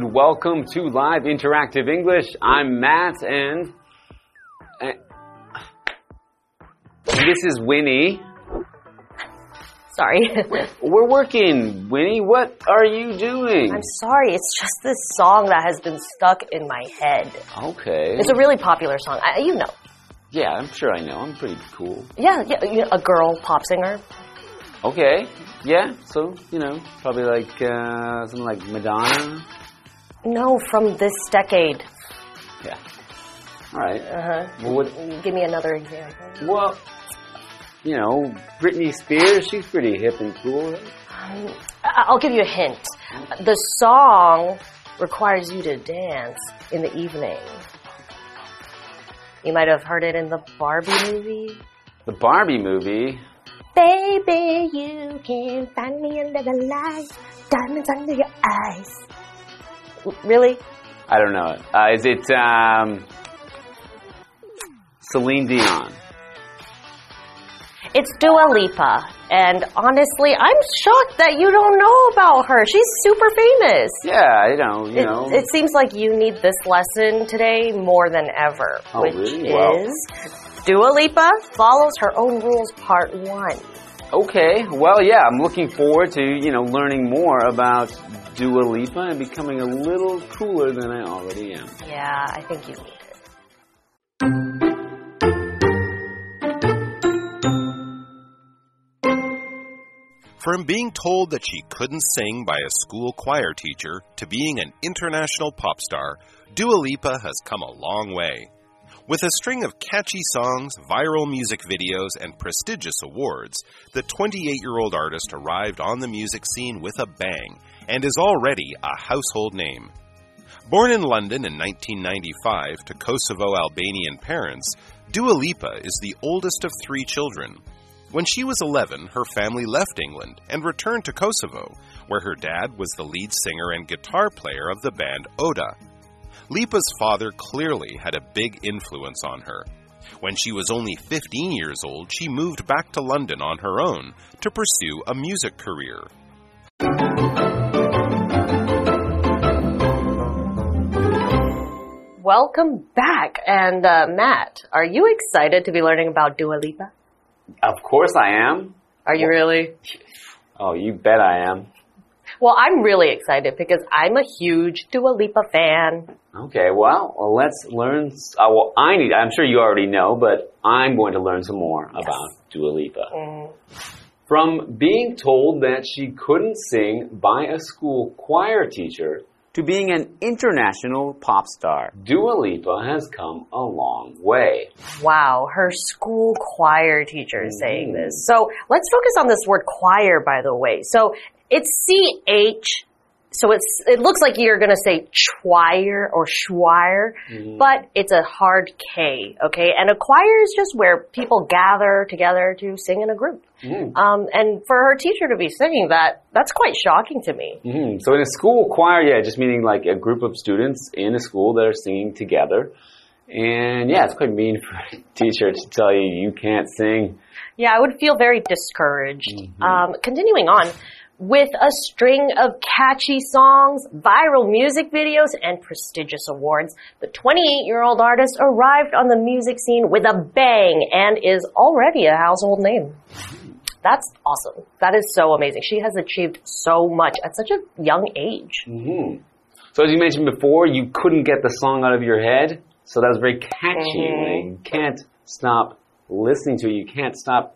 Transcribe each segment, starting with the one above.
and welcome to Live Interactive English. I'm Matt and, and this is Winnie. Sorry. We're working. Winnie, what are you doing? I'm sorry. It's just this song that has been stuck in my head. Okay. It's a really popular song. I, you know. Yeah, I'm sure I know. I'm pretty cool. Yeah, yeah. A girl pop singer. Okay. Yeah. So you know, probably like uh, something like Madonna. No, from this decade. Yeah. All right. Uh huh. Well, what, Give me another example. well, you know, Britney Spears. She's pretty hip and cool. Um, I- I'll give you a hint. The song requires you to dance in the evening. You might have heard it in the Barbie movie. The Barbie movie. Baby, you can find me under the lights, diamonds under your eyes. Really? I don't know. Uh, is it um, Celine Dion? It's Dua Lipa. And honestly, I'm shocked that you don't know about her. She's super famous. Yeah, I know. You It, know. it seems like you need this lesson today more than ever, Oh, which really? Wow. is Dua Lipa follows her own rules, part one. okay. Well, yeah. I'm looking forward to you know learning more about Dua Lipa and becoming a little cooler than I already am. Yeah, I think you need it. From being told that she couldn't sing by a school choir teacher to being an international pop star, Dua Lipa has come a long way. With a string of catchy songs, viral music videos, and prestigious awards, the 28 year old artist arrived on the music scene with a bang and is already a household name. Born in London in 1995 to Kosovo Albanian parents, Dua Lipa is the oldest of three children. When she was 11, her family left England and returned to Kosovo, where her dad was the lead singer and guitar player of the band Oda. Lipa's father clearly had a big influence on her. When she was only 15 years old, she moved back to London on her own to pursue a music career. Welcome back. And uh, Matt, are you excited to be learning about Dua Lipa? Of course I am. Are you really? Oh, you bet I am. Well, I'm really excited because I'm a huge Dua Lipa fan. Okay, well, well let's learn. Uh, well, I need. I'm sure you already know, but I'm going to learn some more about Dua Lipa. Mm. From being told that she couldn't sing by a school choir teacher to being an international pop star, Dua Lipa has come a long way. Wow, her school choir teacher is saying mm-hmm. this. So let's focus on this word choir, by the way. So it's C H. So it's it looks like you're gonna say choir or schwire, mm-hmm. but it's a hard K. Okay, and a choir is just where people gather together to sing in a group. Um, and for her teacher to be singing that, that's quite shocking to me. hmm So in a school choir, yeah, just meaning like a group of students in a school that are singing together. And yeah, it's quite mean for a teacher to tell you you can't sing. Yeah, I would feel very discouraged. Um, continuing on, with a string of catchy songs, viral music videos, and prestigious awards, the 28 year old artist arrived on the music scene with a bang and is already a household name. That's awesome. That is so amazing. She has achieved so much at such a young age. hmm So as you mentioned before, you couldn't get the song out of your head. So that was very catchy. Mhm. You can't stop listening to it. You can't stop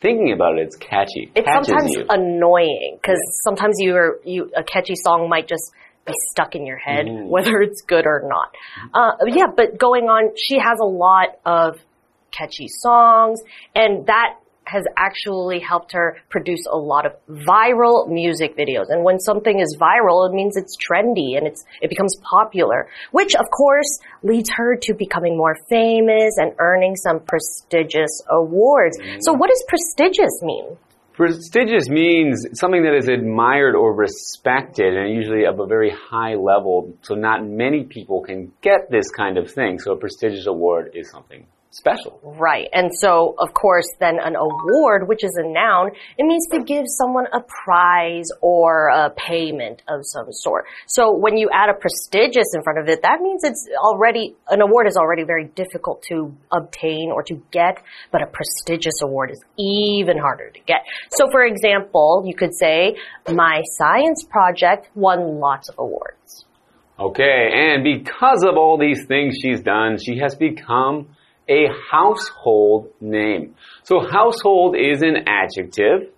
thinking about it. It's catchy. It's Catches sometimes you. annoying because sometimes you're you a catchy song might just be stuck in your head, Mhm. whether it's good or not. Uh, yeah, but going on, she has a lot of catchy songs, and that has actually helped her produce a lot of viral music videos. And when something is viral, it means it's trendy and it's it becomes popular, which of course leads her to becoming more famous and earning some prestigious awards. So mm. what does prestigious mean? Prestigious means something that is admired or respected and usually of a very high level. So not many people can get this kind of thing. So a prestigious award is something special. Right. And so, of course, then an award, which is a noun, it means to give someone a prize or a payment of some sort. So when you add a prestigious in front of it, that means it's already, an award is already very difficult to obtain or to get, but a prestigious award is even harder to get. So for example, you could say, my science project won lots of awards. Okay, and because of all these things she's done, she has become a household name. So household is an adjective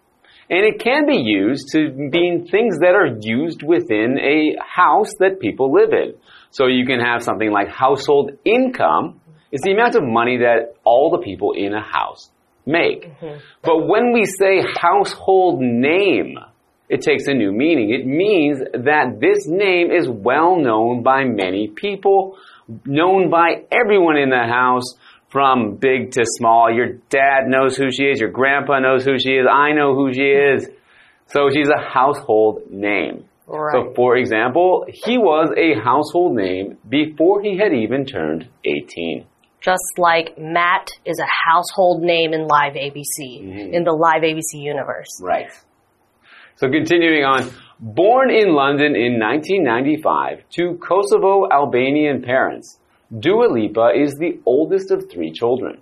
and it can be used to mean things that are used within a house that people live in. So you can have something like household income is the amount of money that all the people in a house make. Mm -hmm. But when we say household name, it takes a new meaning. It means that this name is well known by many people, known by everyone in the house, from big to small. Your dad knows who she is. Your grandpa knows who she is. I know who she is. So she's a household name. Right. So, for example, he was a household name before he had even turned 18. Just like Matt is a household name in Live ABC, mm -hmm. in the Live ABC universe. Right. So, continuing on, born in London in 1995 to Kosovo Albanian parents. Dua Lipa is the oldest of three children.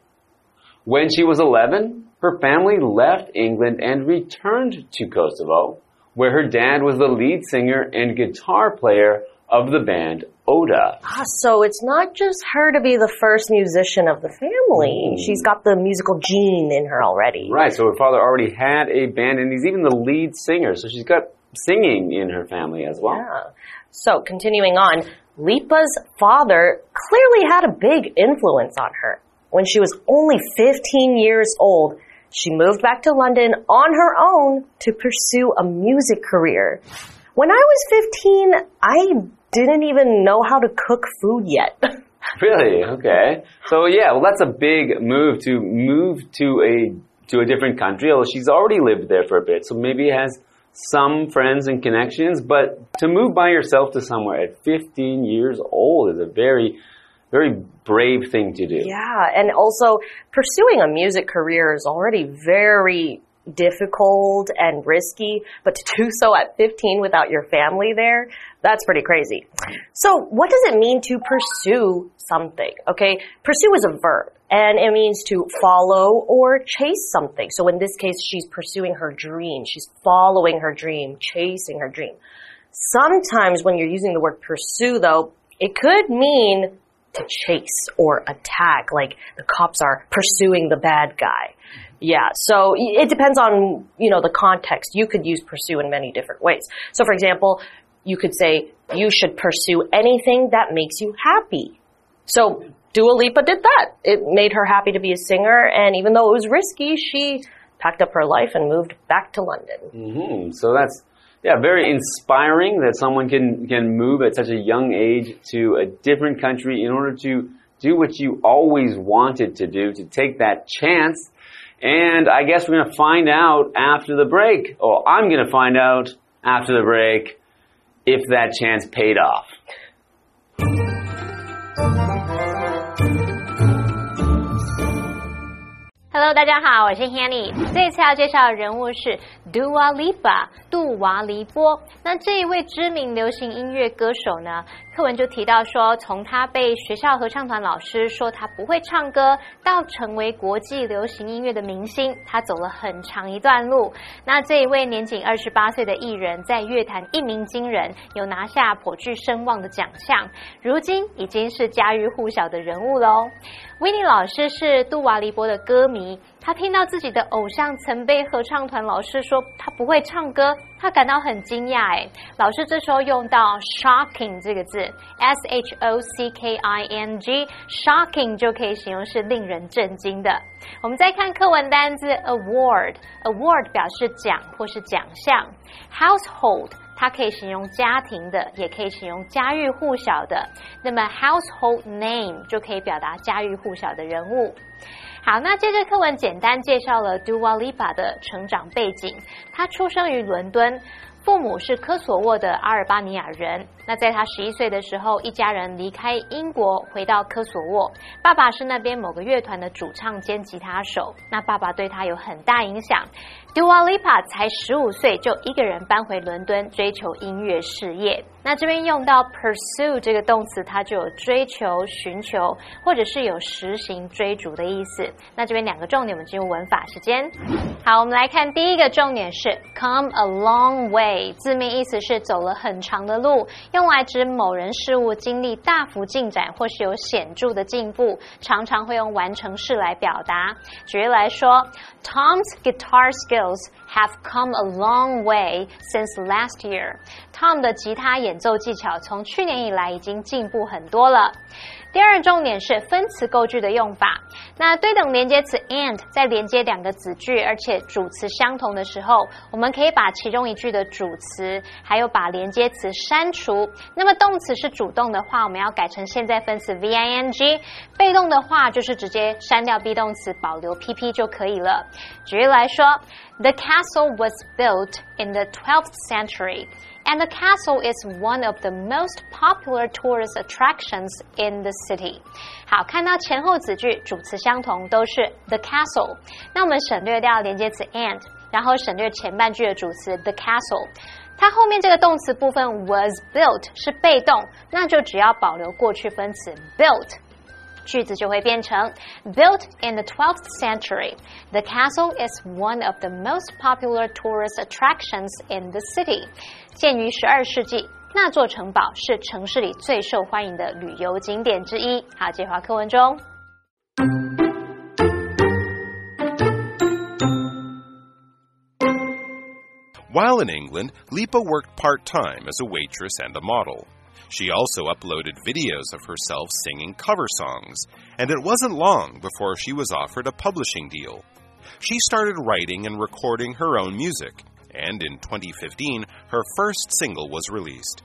When she was 11, her family left England and returned to Kosovo, where her dad was the lead singer and guitar player of the band Oda. Ah, so it's not just her to be the first musician of the family. Mm. She's got the musical gene in her already. Right, so her father already had a band and he's even the lead singer, so she's got singing in her family as well. Yeah. So continuing on, Lipa's father clearly had a big influence on her. When she was only 15 years old, she moved back to London on her own to pursue a music career. When I was 15, I didn't even know how to cook food yet. really? Okay. So yeah, well that's a big move to move to a to a different country. Although she's already lived there for a bit, so maybe has some friends and connections, but to move by yourself to somewhere at 15 years old is a very, very brave thing to do. Yeah, and also pursuing a music career is already very difficult and risky, but to do so at 15 without your family there, that's pretty crazy. So what does it mean to pursue something? Okay, pursue is a verb and it means to follow or chase something. So in this case, she's pursuing her dream. She's following her dream, chasing her dream. Sometimes when you're using the word pursue though, it could mean to chase or attack, like the cops are pursuing the bad guy. Yeah, so it depends on, you know, the context. You could use pursue in many different ways. So for example, you could say, you should pursue anything that makes you happy. So Dua Lipa did that. It made her happy to be a singer, and even though it was risky, she packed up her life and moved back to London. Mm -hmm. So that's yeah, very inspiring that someone can can move at such a young age to a different country in order to do what you always wanted to do, to take that chance. And I guess we're going to find out after the break, or I'm going to find out after the break if that chance paid off. thank you Hello，大家好，我是 Hanny。这次要介绍的人物是 Dua Lipa，杜瓦黎波。那这一位知名流行音乐歌手呢？课文就提到说，从他被学校合唱团老师说他不会唱歌，到成为国际流行音乐的明星，他走了很长一段路。那这一位年仅二十八岁的艺人，在乐坛一鸣惊人，有拿下颇具声望的奖项，如今已经是家喻户晓的人物喽。维尼老师是杜瓦利波的歌迷。他听到自己的偶像曾被合唱团老师说他不会唱歌，他感到很惊讶。哎，老师这时候用到 shocking 这个字，s h o c k i n g，shocking 就可以形容是令人震惊的。我们再看课文单字 award，award 表示奖或是奖项。household 它可以形容家庭的，也可以形容家喻户晓的。那么 household name 就可以表达家喻户晓的人物。好，那接着课文简单介绍了 Dua Lipa 的成长背景。他出生于伦敦，父母是科索沃的阿尔巴尼亚人，那在他十一岁的时候，一家人离开英国，回到科索沃。爸爸是那边某个乐团的主唱兼吉他手。那爸爸对他有很大影响。Dua Lipa 才十五岁就一个人搬回伦敦追求音乐事业。那这边用到 pursue 这个动词，它就有追求、寻求，或者是有实行、追逐的意思。那这边两个重点，我们进入文法时间。好，我们来看第一个重点是 come a long way，字面意思是走了很长的路，用来指某人事物经历大幅进展或是有显著的进步，常常会用完成式来表达。举例来说，Tom's guitar skills have come a long way since last year。Tom 的吉他演奏技巧从去年以来已经进步很多了。第二重点是分词构句的用法。那对等连接词 and 在连接两个子句，而且主词相同的时候，我们可以把其中一句的主词还有把连接词删除。那么动词是主动的话，我们要改成现在分词 v i n g；被动的话就是直接删掉 be 动词，保留 p p 就可以了。举例来说，The castle was built in the 12th century。and the castle is one of the most popular tourist attractions in the city. 好，看到前后子句主词相同，都是 the castle。那我们省略掉连接词 and，然后省略前半句的主词 the castle。它后面这个动词部分 was built 是被动，那就只要保留过去分词 built。 句子就会变成 Built in the 12th century, the castle is one of the most popular tourist attractions in the city. 建于十二世纪，那座城堡是城市里最受欢迎的旅游景点之一。好，接话课文中。While in England, Lipa worked part time as a waitress and a model. She also uploaded videos of herself singing cover songs, and it wasn't long before she was offered a publishing deal. She started writing and recording her own music, and in 2015, her first single was released.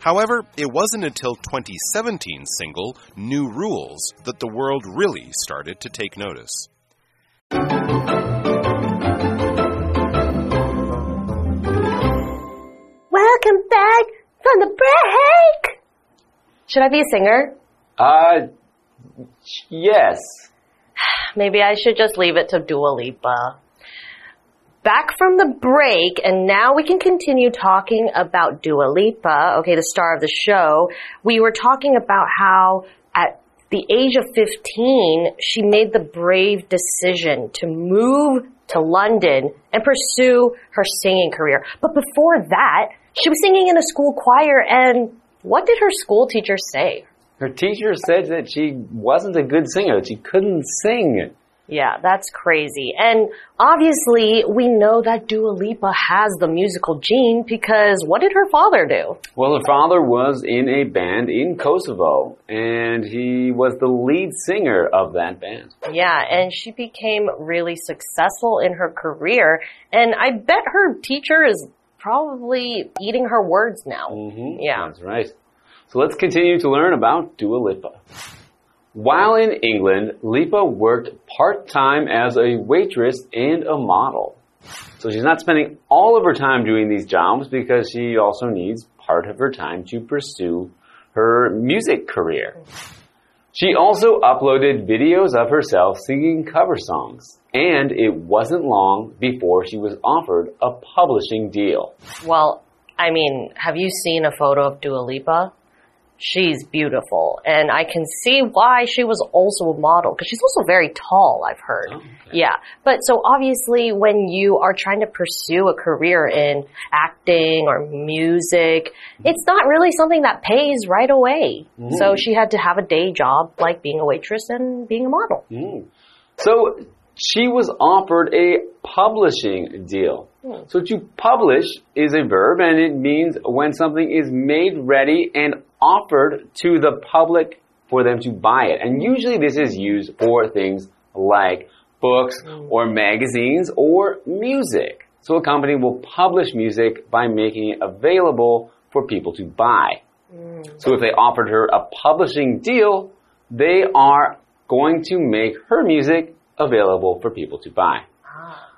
However, it wasn't until 2017's single, New Rules, that the world really started to take notice. Welcome back from the break. Should I be a singer? Uh, yes. Maybe I should just leave it to Dua Lipa. Back from the break, and now we can continue talking about Dua Lipa, okay, the star of the show. We were talking about how at the age of 15, she made the brave decision to move to London and pursue her singing career. But before that, she was singing in a school choir, and what did her school teacher say? Her teacher said that she wasn't a good singer, that she couldn't sing. Yeah, that's crazy. And obviously, we know that Dua Lipa has the musical gene because what did her father do? Well, her father was in a band in Kosovo, and he was the lead singer of that band. Yeah, and she became really successful in her career. And I bet her teacher is probably eating her words now. Mm -hmm, yeah. That's right. So let's continue to learn about Dua Lipa. While in England, Lipa worked part-time as a waitress and a model. So she's not spending all of her time doing these jobs because she also needs part of her time to pursue her music career. She also uploaded videos of herself singing cover songs and it wasn't long before she was offered a publishing deal. Well, I mean, have you seen a photo of Dua Lipa? She's beautiful, and I can see why she was also a model because she's also very tall, I've heard. Oh, okay. Yeah. But so obviously, when you are trying to pursue a career in acting or music, it's not really something that pays right away. Mm. So she had to have a day job like being a waitress and being a model. Mm. So she was offered a publishing deal. Hmm. So to publish is a verb and it means when something is made ready and offered to the public for them to buy it. And usually this is used for things like books hmm. or magazines or music. So a company will publish music by making it available for people to buy. Mm. So if they offered her a publishing deal, they are going to make her music available for people to buy.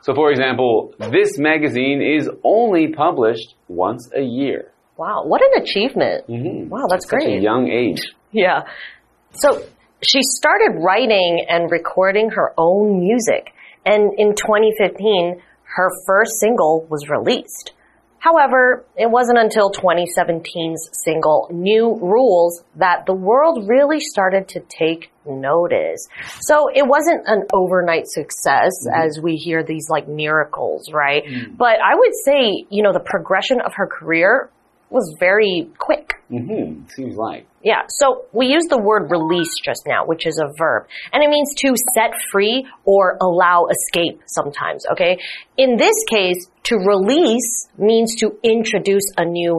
So for example, this magazine is only published once a year. Wow, what an achievement. Mm -hmm. Wow, that's Such great. a young age. Yeah. So she started writing and recording her own music. And in 2015, her first single was released. However, it wasn't until 2017's single New Rules that the world really started to take notice. So it wasn't an overnight success mm -hmm. as we hear these like miracles, right? Mm. But I would say, you know, the progression of her career was very quick. Mm -hmm. Seems like. Yeah, so we use the word release just now, which is a verb, and it means to set free or allow escape sometimes, okay? In this case, to release means to introduce a new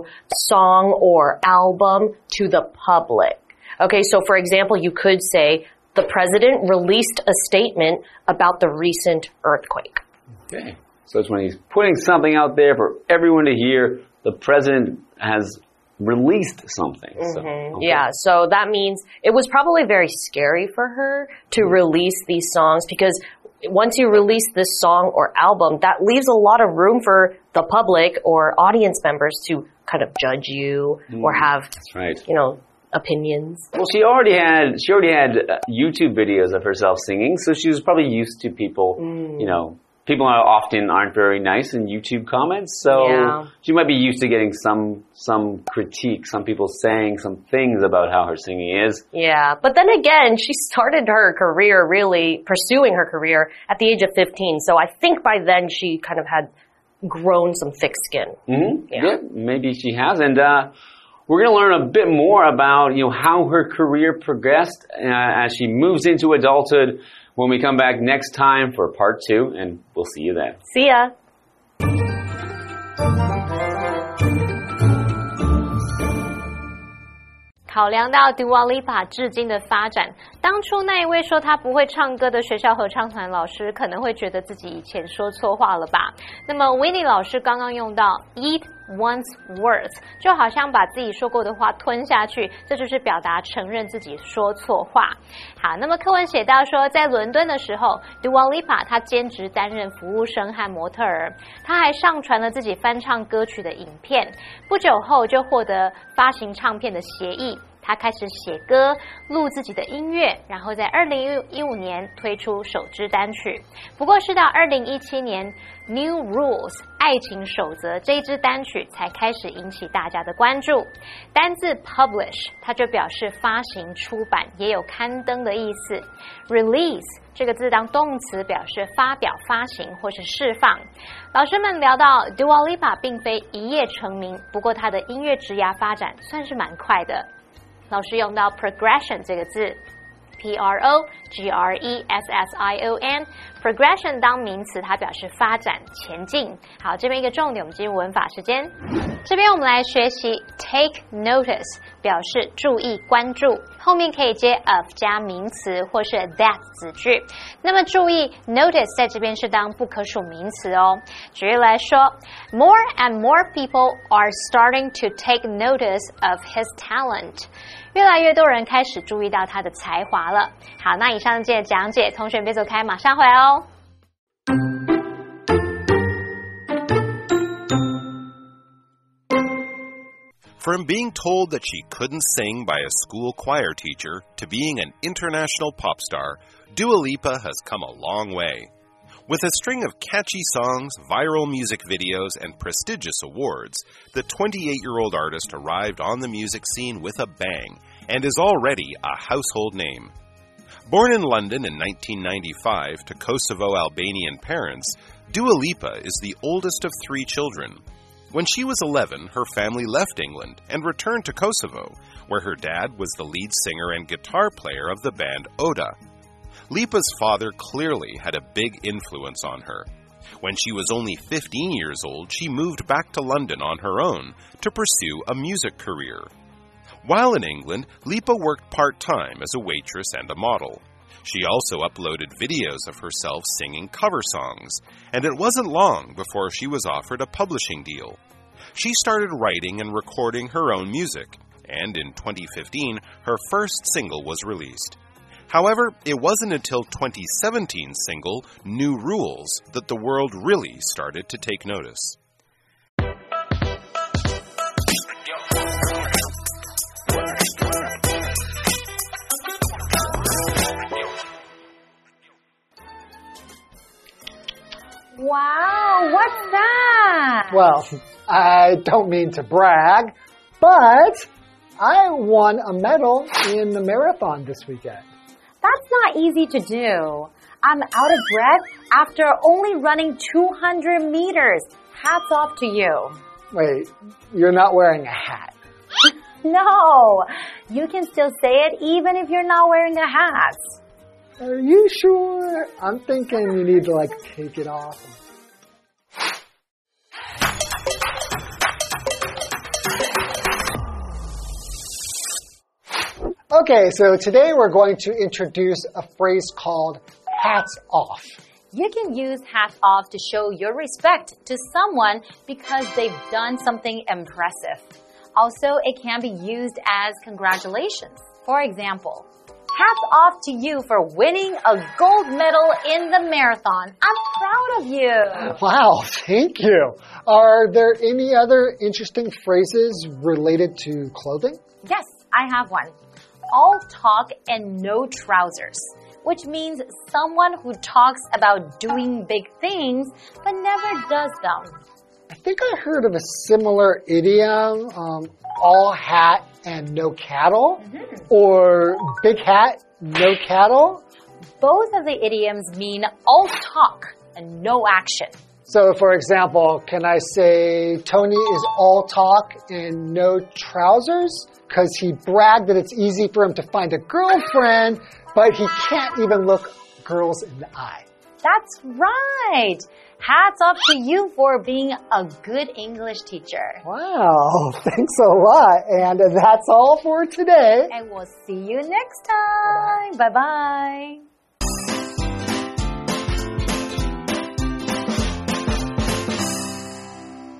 song or album to the public. Okay, so for example, you could say, the president released a statement about the recent earthquake. Okay, so it's when he's putting something out there for everyone to hear. The president has released something. Mm -hmm. so, mm-hmm. okay. Yeah, so that means it was probably very scary for her to mm -hmm. release these songs because once you release this song or album, that leaves a lot of room for the public or audience members to kind of judge you mm, or have, right. you know, opinions. Well, she already had she already had uh, YouTube videos of herself singing, so she was probably used to people, mm. you know, people often aren't very nice in YouTube comments, so yeah. she might be used to getting some some critique, some people saying some things about how her singing is. Yeah, but then again, she started her career really pursuing her career at the age of 15, so I think by then she kind of had grown some thick skin. Mm -hmm. yeah. yeah. maybe she has, and. Uh, we're going to learn a bit more about you know how her career progressed uh, as she moves into adulthood when we come back next time for part two, and we'll see you then. See ya. 考量到 Dua Lipa 至今的发展， 当初那一位说他不会唱歌的学校合唱团老师，可能会觉得自己以前说错话了吧？那么 Winnie 老师刚刚用到 eat one's words，就好像把自己说过的话吞下去，这就是表达承认自己说错话。好，那么课文写到说，在伦敦的时候，Dua Lipa 他兼职担任服务生和模特儿，他还上传了自己翻唱歌曲的影片，不久后就获得发行唱片的协议。他开始写歌，录自己的音乐，然后在二零一五年推出首支单曲。不过，是到二零一七年《New Rules》爱情守则这一支单曲才开始引起大家的关注。单字 publish，它就表示发行、出版，也有刊登的意思。Release 这个字当动词，表示发表、发行或是释放。老师们聊到 Dua Lipa 并非一夜成名，不过他的音乐职涯发展算是蛮快的。老师用到 progression 这个字 ，p r o g r e s s i o n，progression 当名词，它表示发展、前进。好，这边一个重点，我们进入文法时间。这边我们来学习 take notice，表示注意、关注，后面可以接 of 加名词或是 that 子句。那么注意 notice 在这边是当不可数名词哦。举例来说，More and more people are starting to take notice of his talent。 越来越多人开始注意到他的才华了。好，那以上这些讲解，同学别走开，马上回来哦。From being told that she couldn't sing by a school choir teacher to being an international pop star, Dua Lipa has come a long way. With a string of catchy songs, viral music videos, and prestigious awards, the 28 year old artist arrived on the music scene with a bang and is already a household name. Born in London in 1995 to Kosovo Albanian parents, Dua Lipa is the oldest of three children. When she was 11, her family left England and returned to Kosovo, where her dad was the lead singer and guitar player of the band Oda. Lipa's father clearly had a big influence on her. When she was only 15 years old, she moved back to London on her own to pursue a music career. While in England, Lipa worked part time as a waitress and a model. She also uploaded videos of herself singing cover songs, and it wasn't long before she was offered a publishing deal. She started writing and recording her own music, and in 2015, her first single was released. However, it wasn't until 2017's single, New Rules, that the world really started to take notice. Wow, what's that? Well, I don't mean to brag, but I won a medal in the marathon this weekend. That's not easy to do. I'm out of breath after only running 200 meters. Hats off to you. Wait, you're not wearing a hat. No, you can still say it even if you're not wearing a hat. Are you sure? I'm thinking you need to like take it off. Okay, so today we're going to introduce a phrase called hats off. You can use hats off to show your respect to someone because they've done something impressive. Also, it can be used as congratulations. For example, hats off to you for winning a gold medal in the marathon. I'm proud of you. Wow, thank you. Are there any other interesting phrases related to clothing? Yes, I have one. All talk and no trousers, which means someone who talks about doing big things but never does them. I think I heard of a similar idiom, um, all hat and no cattle, mm -hmm. or big hat, no cattle. Both of the idioms mean all talk and no action. So, for example, can I say Tony is all talk and no trousers? Because he bragged that it's easy for him to find a girlfriend, but he can't even look girls in the eye. That's right. Hats off to you for being a good English teacher. Wow, thanks a lot. And that's all for today. And we'll see you next time. Bye bye. bye, -bye.